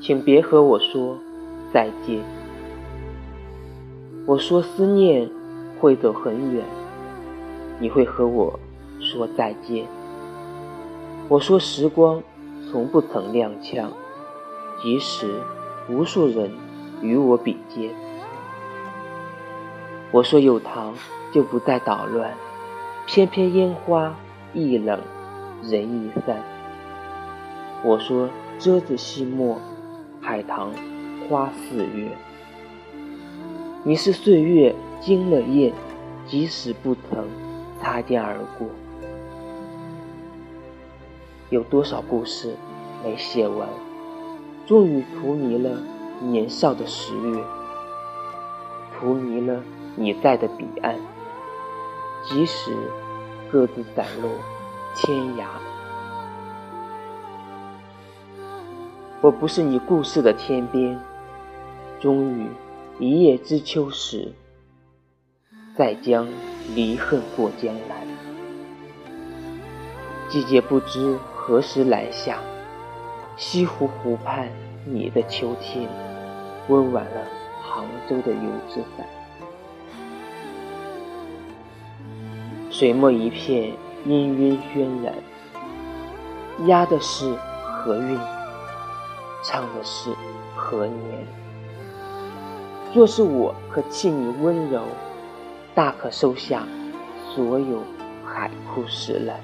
请别和我说再见。我说思念会走很远，你会和我说再见。我说时光从不曾踉跄，即使无数人与我比肩。我说有糖就不再捣乱，偏偏烟花易冷人易散。我说遮子细末，海棠花四月。你是岁月惊了夜，即使不曾擦肩而过。有多少故事没写完，终于荼蘼了年少的十月，荼蘼了你在的彼岸。即使各自散落天涯，我不是你故事的天边。终于一叶知秋时，再将离恨过江南。季节不知。何时来下？西湖湖畔，你的秋天，温婉了杭州的油纸伞。水墨一片氤氲渲染，压的是何韵？唱的是何年？若是我可弃你温柔，大可收下所有海枯石烂。